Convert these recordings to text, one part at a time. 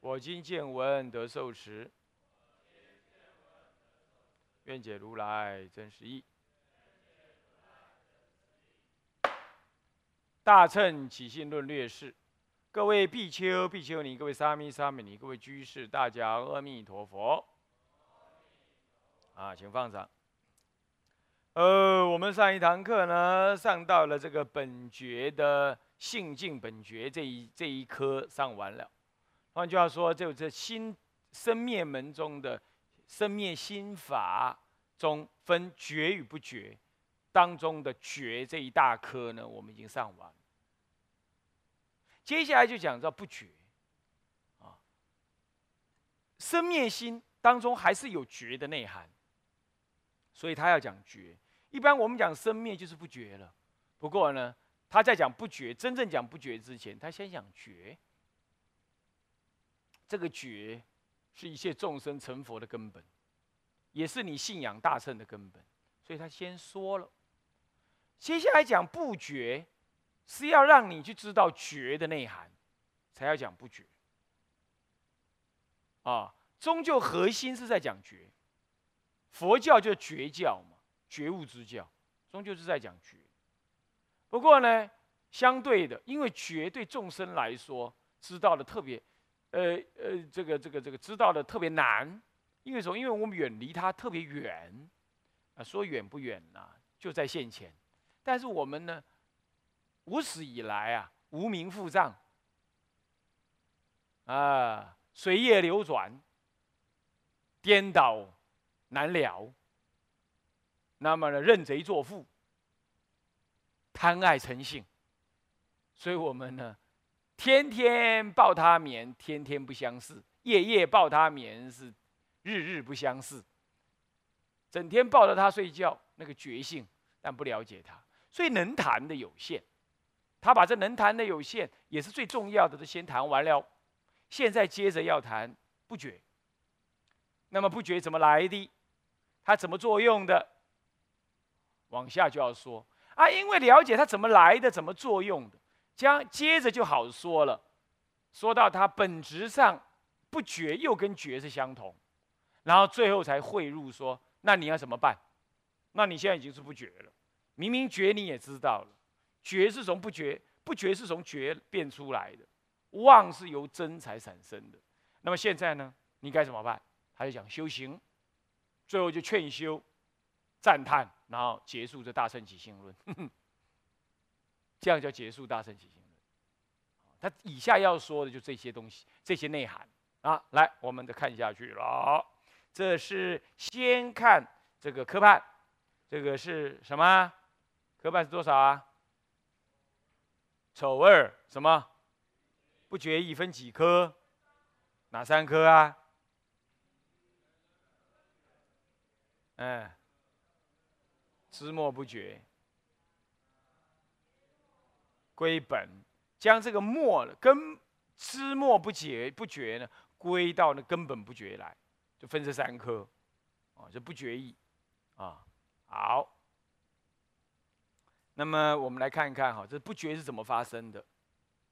我今见闻得受持，愿解如来真实义。大乘起信论略释，各位比丘、比丘尼，各位沙弥、沙弥尼，各位居士，大家阿弥陀佛。啊，请放上。呃，我们上一堂课呢，上到了这个本觉的性境本觉这一这一科上完了。换句话说，就这心生灭门中的生灭心法中分觉与不觉当中的觉这一大科呢，我们已经上完。接下来就讲到不觉啊，生灭心当中还是有觉的内涵，所以他要讲觉。一般我们讲生灭就是不觉了，不过呢，他在讲不觉，真正讲不觉之前，他先讲觉。这个觉是一切众生成佛的根本，也是你信仰大乘的根本，所以他先说了。接下来讲不觉，是要让你去知道觉的内涵，才要讲不觉。啊，终究核心是在讲觉，佛教就觉教嘛。觉悟之教，终究是在讲觉。不过呢，相对的，因为觉对众生来说知道的特别，呃呃，这个这个这个知道的特别难。因为什么？因为我们远离它特别远，啊，说远不远呐，就在现前。但是我们呢，无始以来啊，无名覆障，啊，随业流转，颠倒难了。那么呢，认贼作父，贪爱成性，所以我们呢，天天抱他眠，天天不相似；夜夜抱他眠，是日日不相似。整天抱着他睡觉，那个觉性，但不了解他，所以能谈的有限。他把这能谈的有限，也是最重要的，都先谈完了。现在接着要谈不觉。那么不觉怎么来的？它怎么作用的？往下就要说啊，因为了解它怎么来的，怎么作用的，将接着就好说了。说到它本质上不觉，又跟觉是相同，然后最后才汇入说，那你要怎么办？那你现在已经是不觉了，明明觉你也知道了，觉是从不觉，不觉是从觉变出来的，妄是由真才产生的。那么现在呢，你该怎么办？他就讲修行，最后就劝修。赞叹，然后结束这大圣起心论，这样叫结束大圣起行论。他以下要说的就这些东西，这些内涵啊。来，我们再看下去了。这是先看这个科判，这个是什么？科判是多少啊？丑二什么？不觉一分几科？哪三科啊？嗯。知末不觉，归本，将这个末根知末不觉不觉呢，归到那根本不觉来，就分这三科，啊，就不觉意，啊，好。那么我们来看一看哈，这不觉是怎么发生的？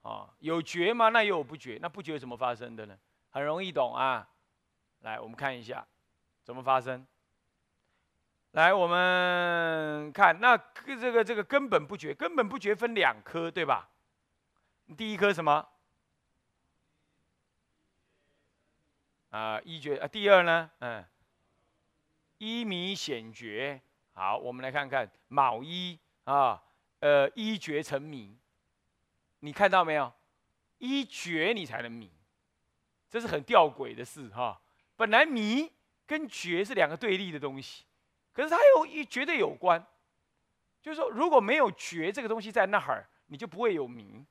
啊，有觉吗？那又有不觉，那不觉怎么发生的呢？很容易懂啊，来，我们看一下怎么发生。来，我们看那这个这个根本不觉，根本不觉分两颗，对吧？第一颗什么？啊，一觉啊。第二呢？嗯，一迷显觉。好，我们来看看卯一啊，呃，一觉成迷。你看到没有？一觉你才能迷，这是很吊诡的事哈。本来迷跟觉是两个对立的东西。可是它又一绝对有关，就是说，如果没有觉这个东西在那儿，你就不会有明。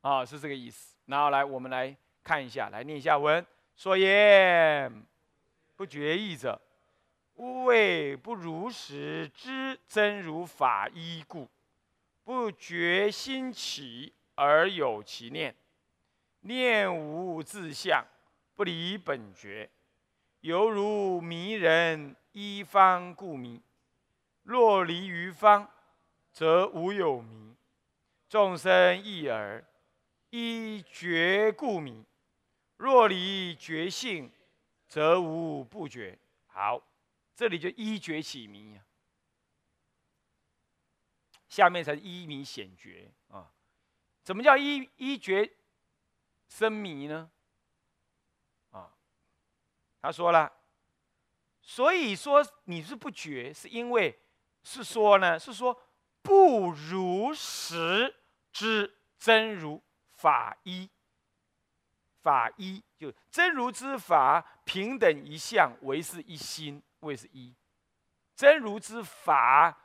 啊，是这个意思。然后来，我们来看一下，来念一下文：所言不觉意者，吾谓不如实知真如法依故。不觉心起而有其念，念无自相，不离本觉，犹如迷人依方故迷。若离于方，则无有迷。众生一耳，依觉故迷；若离觉性，则无不觉。好，这里就依觉起迷呀。下面才是一迷显觉啊！怎么叫一一觉生迷呢？他说了，所以说你是不觉，是因为是说呢，是说不如实之真如法一，法一就真如之法平等一相，为是一心，为是一真如之法。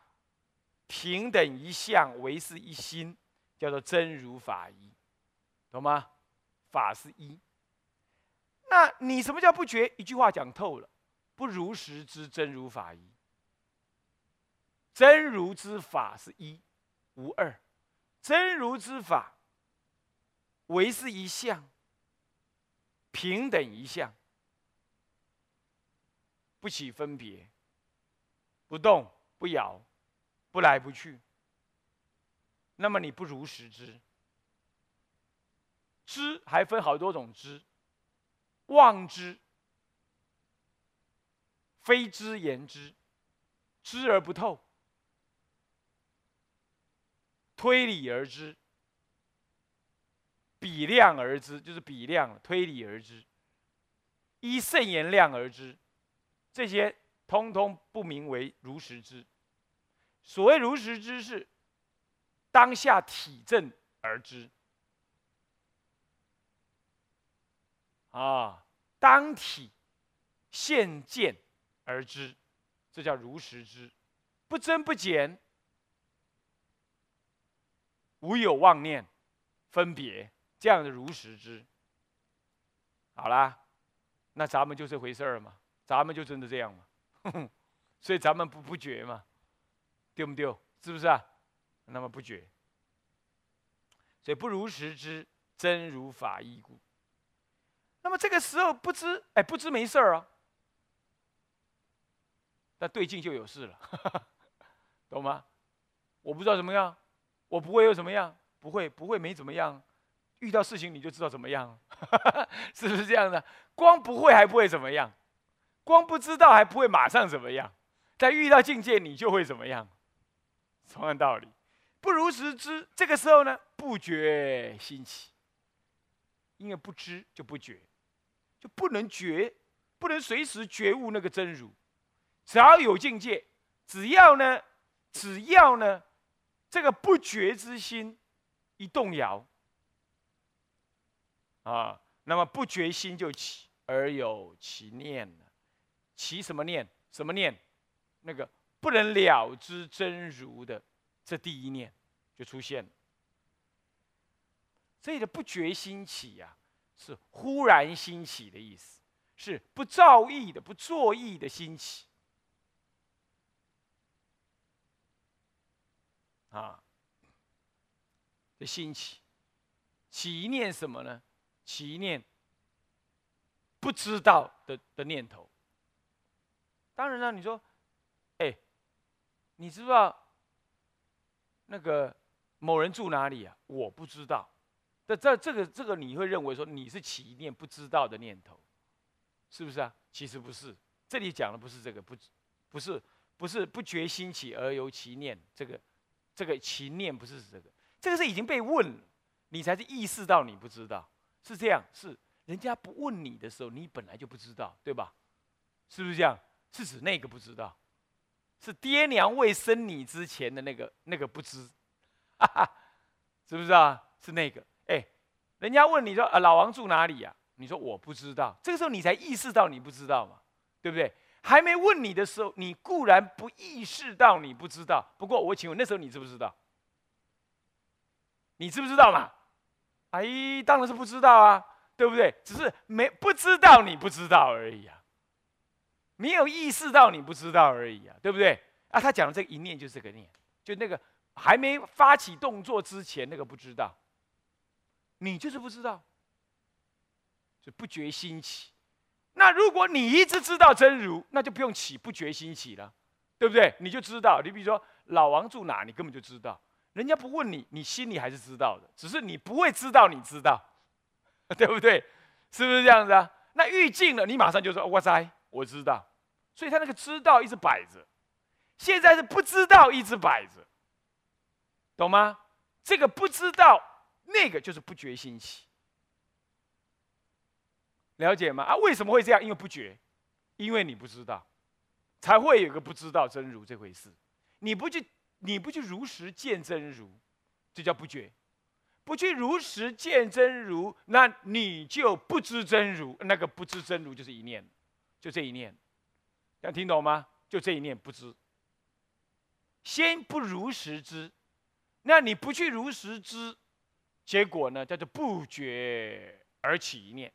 平等一相，为是一心，叫做真如法一，懂吗？法是一。那你什么叫不觉？一句话讲透了，不如实之真如法一。真如之法是一，无二。真如之法，唯是一相，平等一相，不起分别，不动不摇。不来不去，那么你不如实知。知还分好多种知，望之、非知言之、知而不透、推理而知、比量而知，就是比量推理而知，依圣言量而知，这些通通不名为如实知。所谓如实知，是当下体证而知啊，当体现见而知，这叫如实知，不增不减，无有妄念分别，这样的如实知。好啦，那咱们就这回事儿嘛，咱们就真的这样嘛，所以咱们不不觉嘛。丢不丢？是不是啊？那么不觉，所以不如实知真如法依故。那么这个时候不知，哎，不知没事儿啊。那对镜就有事了，懂吗？我不知道怎么样，我不会又怎么样？不会，不会没怎么样。遇到事情你就知道怎么样，是不是这样的？光不会还不会怎么样，光不知道还不会马上怎么样。在遇到境界你就会怎么样？同样道理，不如实知。这个时候呢，不觉兴起，因为不知就不觉，不能觉，不能随时觉悟那个真如。只要有境界，只要呢，只要呢，这个不觉之心一动摇，啊，那么不觉心就起，而有其念了。起什么念？什么念？那个。不能了知真如的这第一念就出现了。这里的不觉兴起呀，是忽然兴起的意思，是不造意的、不作意的兴起。啊，的兴起，起一念什么呢？起一念不知道的的念头。当然了，你说。哎你知不知道那个某人住哪里啊？我不知道。这这这个这个，你会认为说你是起一念不知道的念头，是不是啊？其实不是，这里讲的不是这个，不不是不是不觉心起而由其念，这个这个其念不是这个，这个是已经被问，你才是意识到你不知道，是这样，是人家不问你的时候，你本来就不知道，对吧？是不是这样？是指那个不知道。是爹娘未生你之前的那个那个不知，哈哈，是不是啊？是那个，人家问你说啊，老王住哪里呀？你说我不知道，这个时候你才意识到你不知道嘛，对不对？还没问你的时候，你固然不意识到你不知道。不过我请问那时候你知不知道？你知不知道嘛？哎，当然是不知道啊。对不对？只是没不知道你不知道而已啊，没有意识到你不知道而已啊，对不对？啊，他讲的这个一念就是这个念，就那个还没发起动作之前那个不知道，你就是不知道，就不觉兴起。那如果你一直知道真如，那就不用起不觉兴起了，对不对？你就知道，你比如说老王住哪，你根本就知道，人家不问你，你心里还是知道的，只是你不会知道你知道，对不对？是不是这样子啊？那遇境了，你马上就说哇塞，我知道，所以他那个知道一直摆着，现在是不知道一直摆着，懂吗？这个不知道，那个就是不觉兴起。了解吗？啊，为什么会这样？因为不觉，因为你不知道，才会有个不知道真如这回事。你不去，你不去如实见真如，这叫不觉；不去如实见真如，那你就不知真如。那个不知真如就是一念，就这一念，想听懂吗？就这一念不知。先不如实知，那你不去如实知，结果呢叫做不觉而起一念。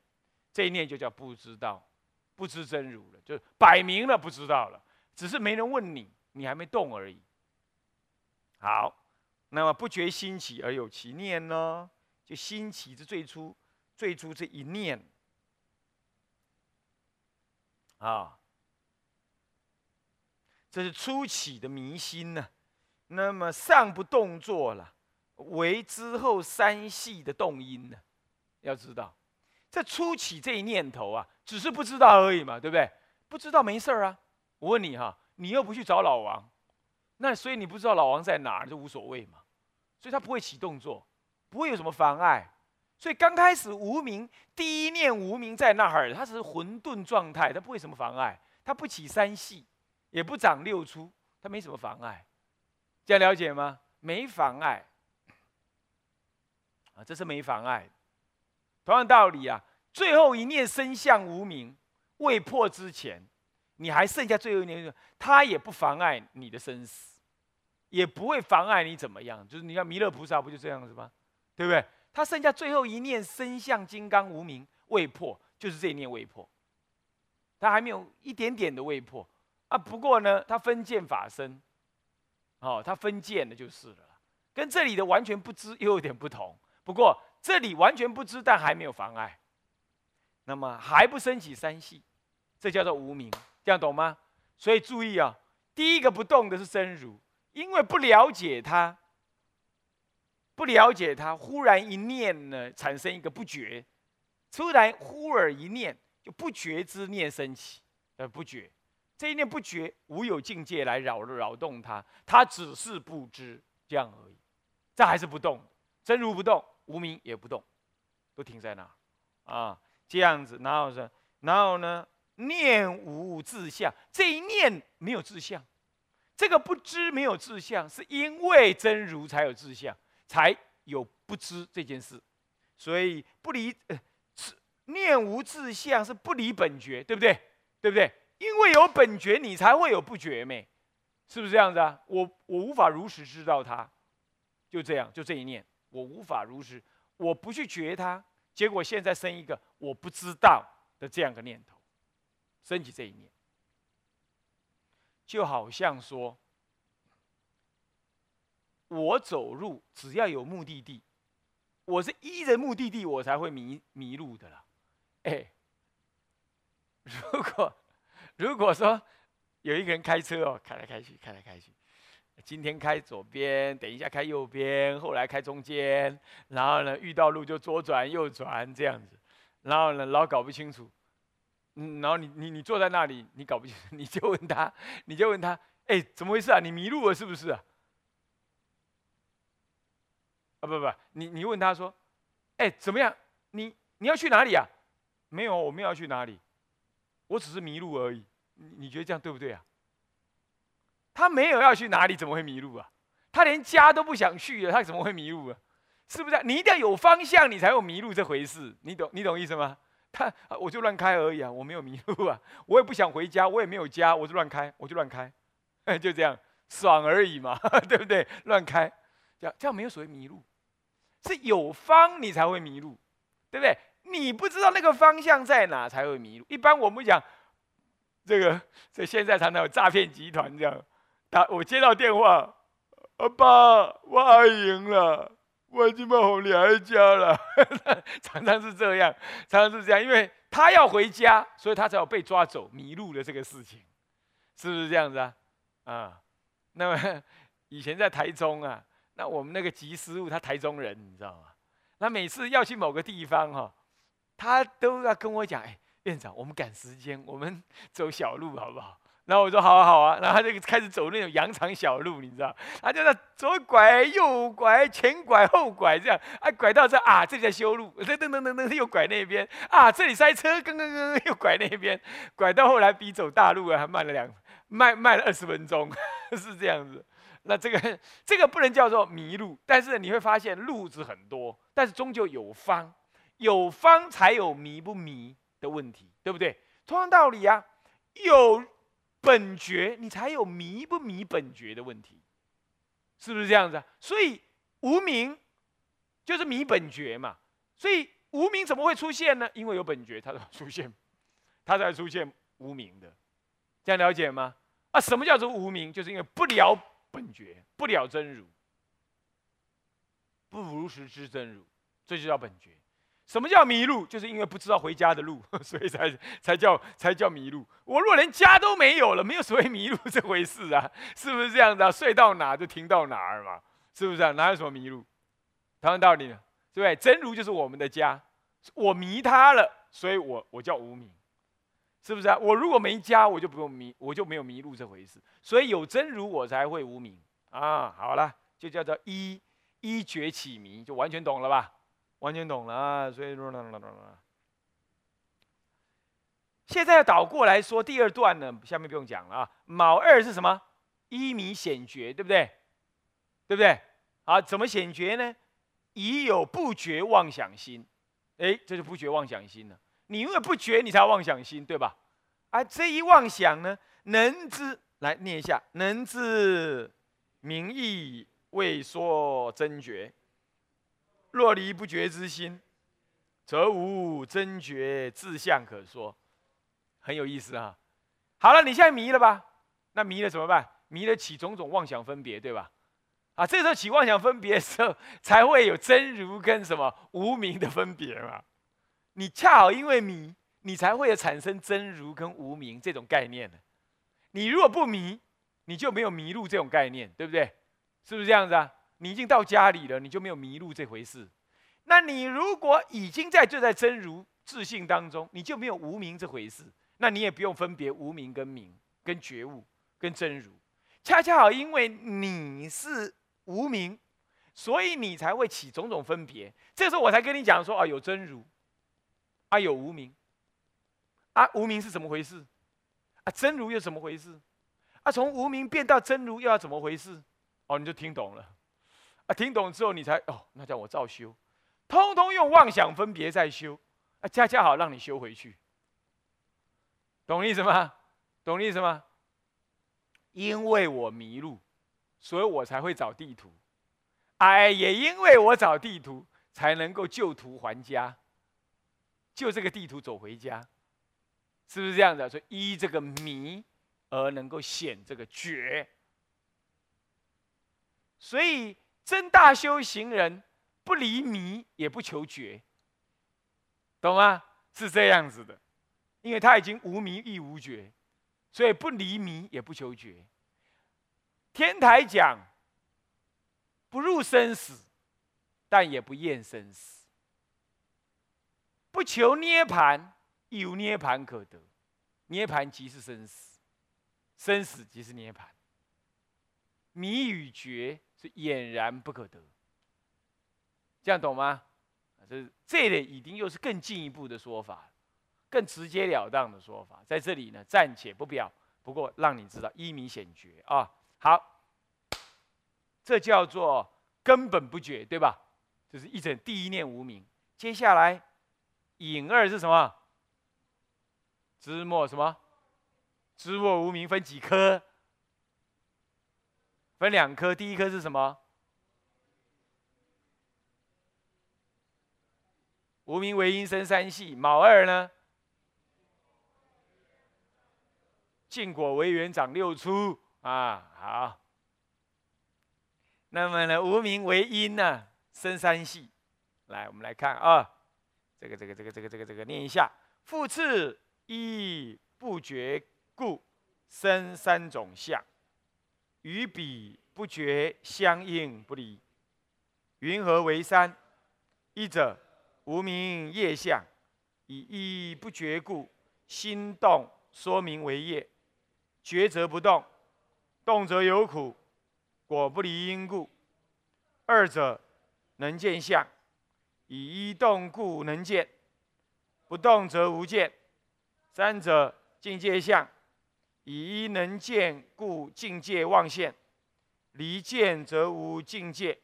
这一念就叫不知道，不知真如了，就摆明了不知道了，只是没人问你，你还没动而已。好，那么不觉兴起而有其念呢？就兴起是最初，最初这一念啊，这是初起的迷心呢。那么上不动作了，为之后三系的动因呢？要知道。这初起这一念头啊，只是不知道而已嘛，对不对？不知道没事儿啊。我问你哈，你又不去找老王，那所以你不知道老王在哪儿就无所谓嘛。所以他不会起动作，不会有什么妨碍。所以刚开始无名，第一念无名在那儿，他只是混沌状态，他不会什么妨碍，他不起三系，也不长六出，他没什么妨碍。这样了解吗？没妨碍这是没妨碍。同样道理啊，最后一念生相无名未破之前，你还剩下最后一念，他也不妨碍你的生死，也不会妨碍你怎么样。就是你看弥勒菩萨不就这样子吗？对不对？他剩下最后一念生相金刚无名未破，就是这一念未破，他还没有一点点的未破啊。不过呢，他分见法身，哦，他分见的就是了，跟这里的完全不知又有点不同。不过。这里完全不知，但还没有妨碍，那么还不升起三系，这叫做无名，这样懂吗？所以注意啊，第一个不动的是真如，因为不了解它，不了解它，忽然一念呢，产生一个不觉，突然忽而一念，就不觉之念升起，呃，不觉，这一念不觉，无有境界来扰扰动它，它只是不知这样而已，这还是不动，真如不动。无名也不动，都停在那，啊，这样子，然后是，然后呢，念无自相，这一念没有自相，这个不知没有自相，是因为真如才有自相，才有不知这件事，所以不离，是念无自相是不离本觉，对不对？对不对？因为有本觉，你才会有不觉没，是不是这样子啊？我我无法如实知道它，就这样，就这一念。我无法如实，我不去觉它，结果现在生一个我不知道的这样个念头，升起这一念，就好像说，我走路只要有目的地，我是依着目的地我才会迷迷路的了。哎，如果如果说有一个人开车哦，开来开去，开来开去。今天开左边，等一下开右边，后来开中间，然后呢遇到路就左转右转这样子，然后呢老搞不清楚，嗯，然后你你你坐在那里，你搞不清楚，你就问他，你就问他，哎，怎么回事啊？你迷路了是不是啊？啊不不，你你问他说，哎怎么样？你你要去哪里啊？没有，我们要去哪里？我只是迷路而已。你你觉得这样对不对啊？他没有要去哪里，怎么会迷路啊？他连家都不想去了，他怎么会迷路啊？是不是？你一定要有方向，你才有迷路这回事。你懂？你懂意思吗？他我就乱开而已啊，我没有迷路啊，我也不想回家，我也没有家，我就乱开，我就乱开，就这样爽而已嘛，对不对？乱开，这样这样没有所谓迷路，是有方你才会迷路，对不对？你不知道那个方向在哪，才会迷路。一般我们讲，这个这现在常常有诈骗集团这样打，我接到电话，阿爸，我阿赢了，我已经把红离开家了，常常是这样，常常是这样，因为他要回家，所以他才有被抓走迷路的这个事情，是不是这样子啊？啊，那么 以前在台中啊。那我们那个吉师傅，他台中人，你知道吗？那每次要去某个地方哈，他都要跟我讲：“哎，院长，我们赶时间，我们走小路好不好？”然后我说：“好啊，好啊。”然后他就开始走那种羊肠小路，你知道？他就在左拐右拐，前拐后拐这样，啊，拐到这啊，这里在修路，噔噔噔噔噔，又拐那边啊，这里塞车，噔噔噔，又拐那边，拐到后来比走大路啊还慢了两，慢慢了二十分钟，是这样子。那这个这个不能叫做迷路，但是你会发现路子很多，但是终究有方，有方才有迷不迷的问题，对不对？同样道理啊，有本觉你才有迷不迷本觉的问题，是不是这样子啊？所以无名就是迷本觉嘛，所以无名怎么会出现呢？因为有本觉，它才出现，它才出现无名的，这样了解吗？啊，什么叫做无名？就是因为不了。本觉不了真如，不如实知真如，这就叫本觉。什么叫迷路？就是因为不知道回家的路，所以才才叫才叫迷路。我若连家都没有了，没有所谓迷路 这回事啊，是不是这样的？睡到哪就停到哪儿嘛，是不是啊？哪有什么迷路？同样道理呢，对不对？真如就是我们的家，我迷他了，所以我我叫无名。是不是啊？我如果没家，我就不用迷，我就没有迷路这回事。所以有真如，我才会无名啊。好了，就叫做一一觉起迷，就完全懂了吧？完全懂了啊。所以说，现在倒过来说第二段呢，下面不用讲了啊。卯二是什么？一米显觉，对不对？对不对？啊，怎么显觉呢？已有不觉妄想心，哎，这就不觉妄想心了。你因为不觉，你才妄想心，对吧？而这一妄想呢，能知来念一下，能知名义未说真觉。若离不觉之心，则无真觉志相可说。很有意思啊。好了，你现在迷了吧？那迷了怎么办？迷了起种种妄想分别，对吧？啊，这时候起妄想分别的时候，才会有真如跟什么无名的分别嘛。你恰好因为迷，你才会有产生真如跟无名这种概念的。你如果不迷，你就没有迷路这种概念，对不对？是不是这样子啊？你已经到家里了，你就没有迷路这回事。那你如果已经在就在真如自信当中，你就没有无名这回事。那你也不用分别无名跟名、跟觉悟、跟真如。恰恰好因为你是无名，所以你才会起种种分别。这时候我才跟你讲说啊，有真如。啊，有无名，啊，无名是怎么回事？啊，真如又怎么回事？啊，从无名变到真如又要怎么回事？哦，你就听懂了。听懂之后你才哦，那叫我照修，通通用妄想分别在修，啊，恰恰好让你修回去。懂意思吗？懂意思吗？因为我迷路，所以我才会找地图。哎，也因为我找地图，才能够救图还家。就这个地图走回家，是不是这样的？所以依这个迷而能够显这个觉。所以真大修行人不离迷也不求觉，懂吗？是这样子的，因为他已经无迷亦无觉，所以不离迷也不求觉。天台讲不入生死，但也不厌生死。不求涅盘亦，有涅盘可得。涅盘即是生死，生死即是涅盘。迷与觉是俨然不可得。这样懂吗？这这类已经又是更进一步的说法，更直截了当的说法。在这里呢，暂且不表。不过让你知道一明显觉啊。好，这叫做根本不觉，对吧？就是一整第一念无名。接下来。隐二是什么？知末什么？知末无名分几颗？分两颗。第一颗是什么？无名为阴生三系，卯二呢？禁果为缘长六出啊，好。那么呢，无名为阴呢，生三系。来，我们来看啊，这个这个这个这个这个这个念一下：复次一不觉故生三种相，与彼不觉相应不离。云何为三？一者无名业相，以一不觉故心动，说明为业。觉则不动，动则有苦，果不离因故。二者能见相，以一动故能见，不动则无见。三者境界相，以一能见故境界妄现，离见则无境界。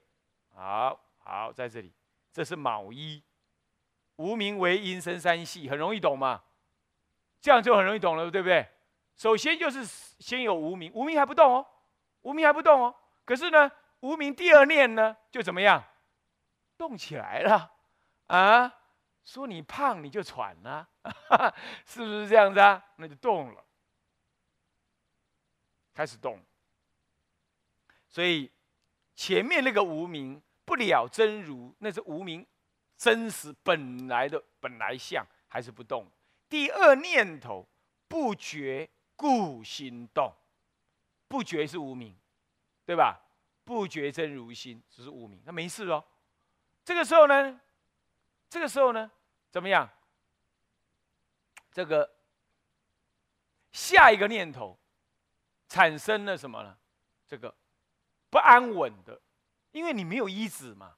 好好在这里，这是卯一，无名为阴生三系，很容易懂嘛？这样就很容易懂了，对不对？首先就是先有无名，无名还不动哦，无名还不动哦。可是呢，无名第二念呢，就怎么样？动起来了啊！说你胖你就喘了，是不是这样子啊？那就动了，开始动。所以前面那个无名不了真如，那是无名真实本来的本来相，还是不动。第二念头不觉。故心动，不觉是无名，对吧？不觉真如心只是无名，那没事哦。这个时候呢，这个时候呢，怎么样？这个下一个念头产生了什么呢？这个不安稳的，因为你没有依止嘛，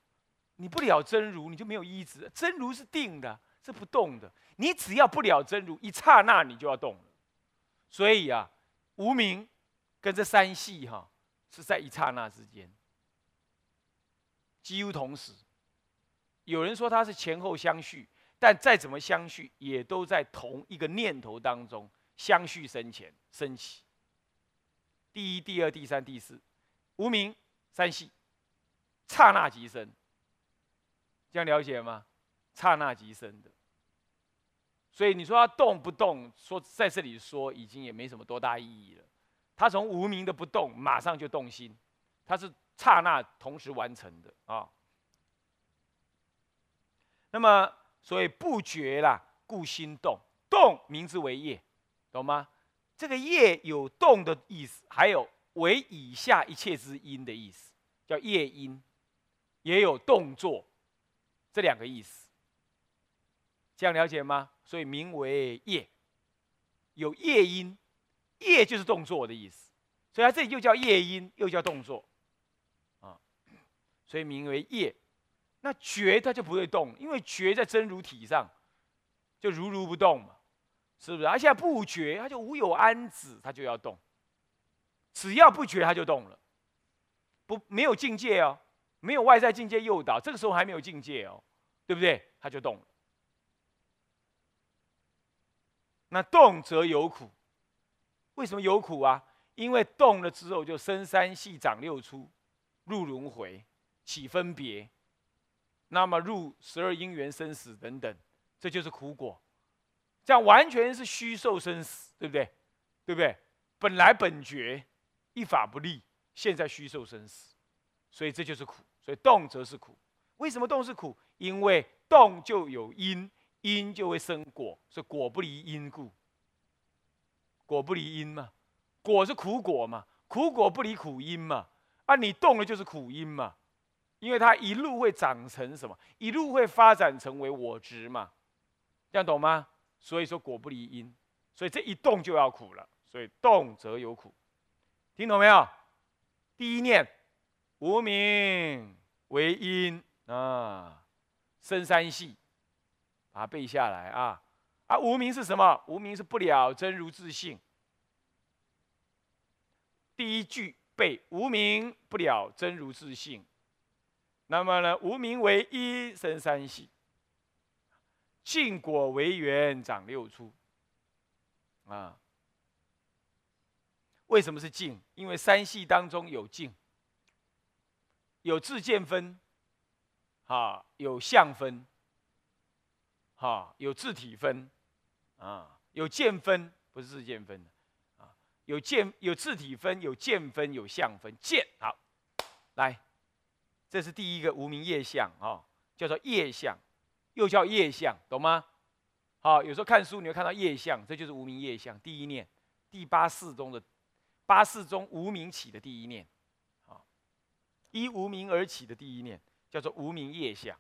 你不了真如，你就没有依止。真如是定的，是不动的。你只要不了真如，一刹那你就要动了。所以啊，无名跟这三系哈是在一刹那之间，几乎同时。有人说它是前后相续，但再怎么相续，也都在同一个念头当中相续生前升起。第一、第二、第三、第四，无名三系，刹那即生。这样了解吗？刹那即生的。所以你说他动不动，说在这里说已经也没什么多大意义了。他从无名的不动，马上就动心，他是刹那同时完成的啊。那么所以不觉啦，故心动，动名字为业，懂吗？这个业有动的意思，还有为以下一切之因的意思，叫业因，也有动作，这两个意思。这样了解吗？所以名为业，有业因，业就是动作的意思，所以它这里又叫业因，又叫动作，啊，所以名为业。那觉它就不会动，因为觉在真如体上，就如如不动嘛，是不是？他现在不觉，他就无有安止，他就要动。只要不觉，他就动了，不没有境界哦，没有外在境界诱导，这个时候还没有境界哦，对不对？他就动了。那动则有苦，为什么有苦啊？因为动了之后就生三系长六出，入轮回，起分别，那么入十二因缘生死等等，这就是苦果。这样完全是虚受生死，对不对？对不对？本来本觉一法不立，现在虚受生死，所以这就是苦。所以动则是苦。为什么动是苦？因为动就有因。因就会生果，所以果不离因故。果不离因嘛，果是苦果嘛，苦果不离苦因嘛。啊，你动了就是苦因嘛，因为它一路会长成什么？一路会发展成为我执嘛，这样懂吗？所以说果不离因，所以这一动就要苦了，所以动则有苦，听懂没有？第一念，无名为因啊，生三系。把它背下来啊！啊，无名是什么？无名是不了真如自性。第一句背无名不了真如自性。那么呢，无名为一生三系，净果为缘长六出。啊，为什么是净？因为三系当中有净，有自见分，啊，有相分。哈，有自体分，啊，有见分，不是自见分啊，有见有自体分，有见分，有相分。见好，来，这是第一个无名业相啊，叫做业相，又叫业相，懂吗？好，有时候看书你会看到业相，这就是无名业相。第一念，第八世中的八世中无名起的第一念，啊，依无名而起的第一念，叫做无名业相。